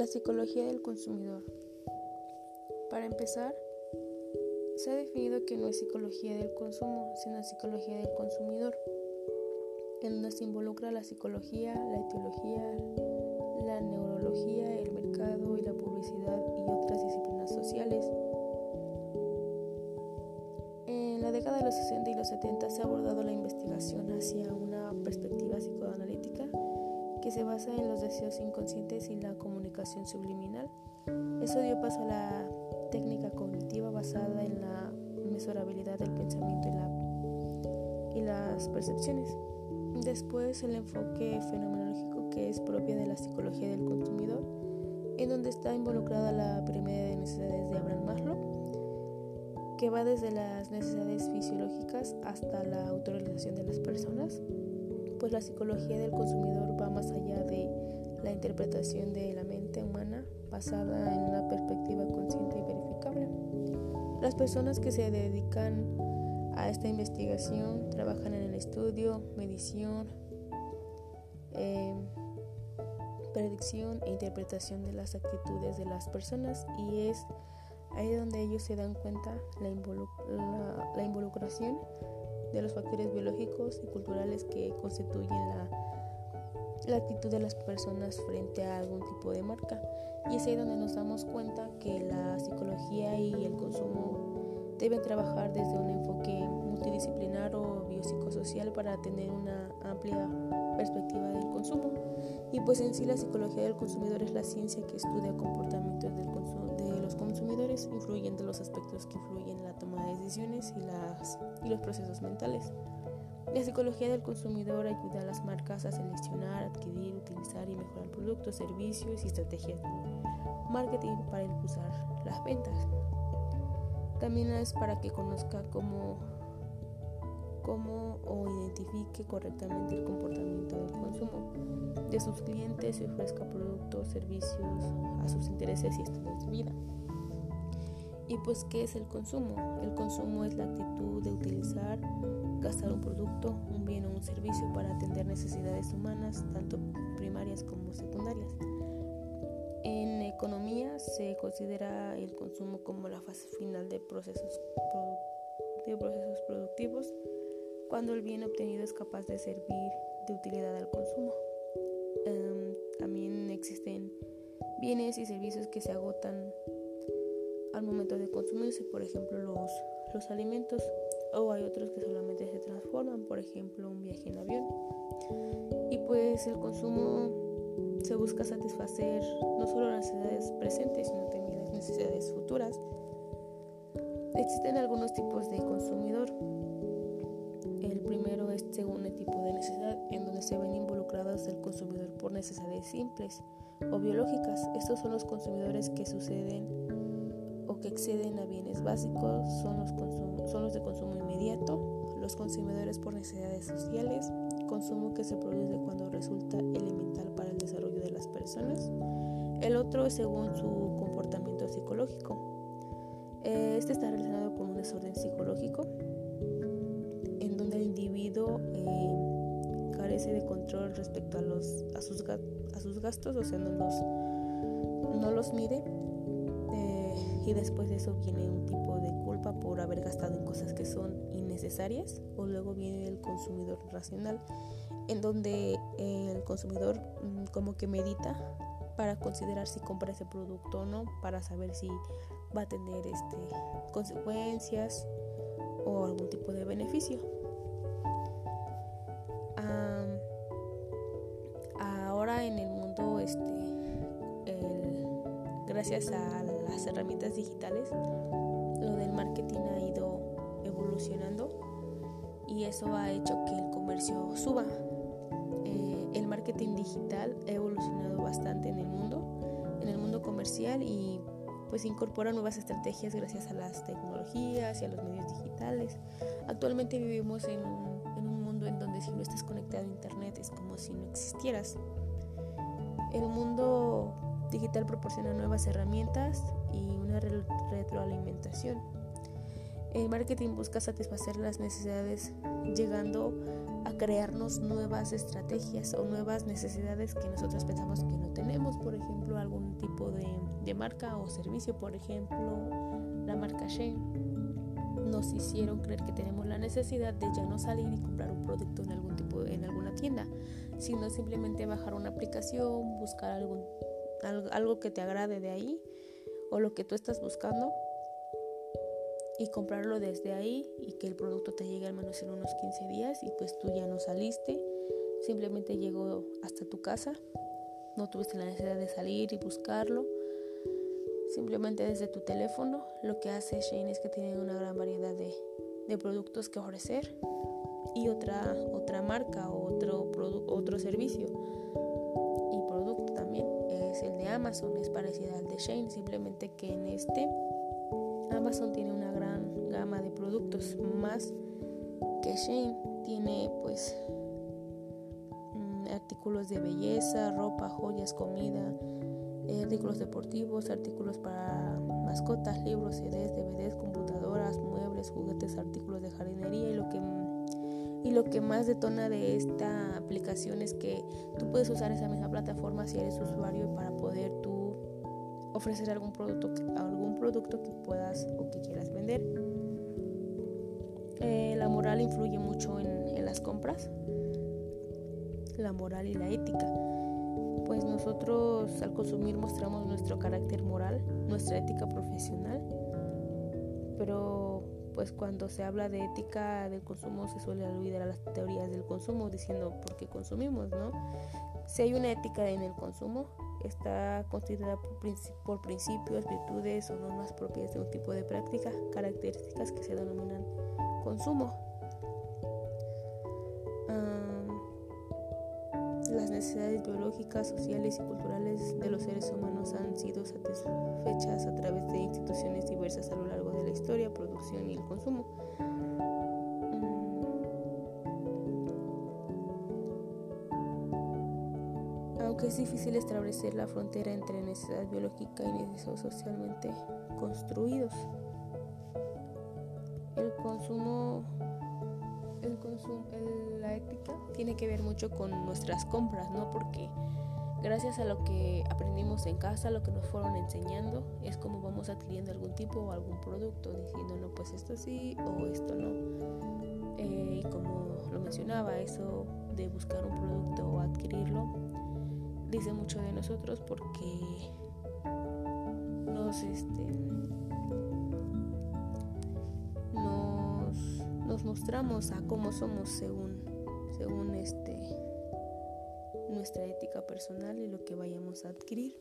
La psicología del consumidor. Para empezar, se ha definido que no es psicología del consumo, sino psicología del consumidor, en donde se involucra la psicología, la etiología, la neurología, el mercado y la publicidad y otras disciplinas sociales. En la década de los 60 y los 70 se ha abordado la investigación hacia una perspectiva psicoanalítica que se basa en los deseos inconscientes y la comunicación subliminal. Eso dio paso a la técnica cognitiva basada en la mesurabilidad del pensamiento y, la, y las percepciones. Después el enfoque fenomenológico que es propia de la psicología del consumidor, en donde está involucrada la pirámide de necesidades de Abraham Maslow, que va desde las necesidades fisiológicas hasta la autorización de las personas pues la psicología del consumidor va más allá de la interpretación de la mente humana basada en una perspectiva consciente y verificable. Las personas que se dedican a esta investigación trabajan en el estudio, medición, eh, predicción e interpretación de las actitudes de las personas y es ahí donde ellos se dan cuenta la, la involucración de los factores biológicos y culturales que constituyen la, la actitud de las personas frente a algún tipo de marca. Y es ahí donde nos damos cuenta que la psicología y el consumo deben trabajar desde un enfoque multidisciplinar o biopsicosocial para tener una amplia perspectiva del consumo. Y pues en sí la psicología del consumidor es la ciencia que estudia comportamientos del de consumidores, influyendo los aspectos que influyen en la toma de decisiones y, las, y los procesos mentales. La psicología del consumidor ayuda a las marcas a seleccionar, adquirir, utilizar y mejorar productos, servicios y estrategias de marketing para impulsar las ventas. También es para que conozca cómo, cómo o identifique correctamente el comportamiento del consumo de sus clientes y ofrezca productos, servicios a sus intereses y estilos de vida. Y pues, ¿qué es el consumo? El consumo es la actitud de utilizar, gastar un producto, un bien o un servicio para atender necesidades humanas, tanto primarias como secundarias. En economía se considera el consumo como la fase final de procesos, de procesos productivos, cuando el bien obtenido es capaz de servir de utilidad al consumo. Em, también existen bienes y servicios que se agotan al momento de consumirse, por ejemplo los, los alimentos, o hay otros que solamente se transforman, por ejemplo un viaje en avión. Y pues el consumo se busca satisfacer no solo las necesidades presentes, sino también las necesidades futuras. Existen algunos tipos de consumidor. El primero es según el tipo de necesidad, en donde se ven involucrados el consumidor por necesidades simples o biológicas. Estos son los consumidores que suceden que exceden a bienes básicos son los, son los de consumo inmediato, los consumidores por necesidades sociales, consumo que se produce cuando resulta elemental para el desarrollo de las personas. El otro es según su comportamiento psicológico. Este está relacionado con un desorden psicológico en donde el individuo eh, carece de control respecto a, los, a, sus, a sus gastos, o sea, no los, no los mide y después de eso viene un tipo de culpa por haber gastado en cosas que son innecesarias o luego viene el consumidor racional en donde el consumidor mm, como que medita para considerar si compra ese producto o no para saber si va a tener este consecuencias o algún tipo de beneficio. Ahora en el mundo este gracias a las herramientas digitales, lo del marketing ha ido evolucionando y eso ha hecho que el comercio suba. Eh, el marketing digital ha evolucionado bastante en el mundo, en el mundo comercial y pues incorpora nuevas estrategias gracias a las tecnologías y a los medios digitales. Actualmente vivimos en un, en un mundo en donde si no estás conectado a internet es como si no existieras. El mundo digital proporciona nuevas herramientas y una retroalimentación. El marketing busca satisfacer las necesidades llegando a crearnos nuevas estrategias o nuevas necesidades que nosotros pensamos que no tenemos, por ejemplo, algún tipo de, de marca o servicio, por ejemplo, la marca Shane nos hicieron creer que tenemos la necesidad de ya no salir y comprar un producto en algún tipo en alguna tienda, sino simplemente bajar una aplicación, buscar algún algo que te agrade de ahí o lo que tú estás buscando y comprarlo desde ahí y que el producto te llegue al menos en unos 15 días y pues tú ya no saliste, simplemente llegó hasta tu casa, no tuviste la necesidad de salir y buscarlo simplemente desde tu teléfono. Lo que hace Shane es que tiene una gran variedad de, productos que ofrecer y otra, otra marca o otro, otro servicio Amazon, es parecido al de Shane, simplemente que en este Amazon tiene una gran gama de productos más que Shane tiene pues mm, artículos de belleza, ropa, joyas, comida, artículos deportivos, artículos para mascotas, libros, CDs, DVDs, computadoras, muebles, juguetes, artículos de jardinería y lo que y lo que más detona de esta aplicación es que tú puedes usar esa misma plataforma si eres usuario para ofrecer algún producto algún producto que puedas o que quieras vender. Eh, la moral influye mucho en las compras, la moral y la ética pues nosotros al consumir mostramos nuestro carácter moral, nuestra ética profesional, pero pues cuando se habla de ética del consumo se suele olvidar las teorías del consumo diciendo por qué consumimos, ¿no? Si hay una ética en el consumo, está constituida por, principios, virtudes o normas propias de un tipo de práctica, características que se denominan consumo. Las necesidades biológicas, sociales y culturales de los seres humanos han sido satisfechas a través de instituciones diversas a lo largo de la historia, producción y el consumo. Aunque es difícil establecer la frontera entre necesidad biológica y necesidades socialmente construidos, el consumo el la ética tiene que ver mucho con nuestras compras, ¿no? Porque gracias a lo que aprendimos en casa, lo que nos fueron enseñando, es como vamos adquiriendo algún tipo o algún producto, diciendo, no, pues esto sí o esto no. Eh, y como lo mencionaba, eso de buscar un producto o adquirirlo, dice mucho de nosotros porque nos, este, mostramos a cómo somos según, según este, nuestra ética personal y lo que vayamos a adquirir.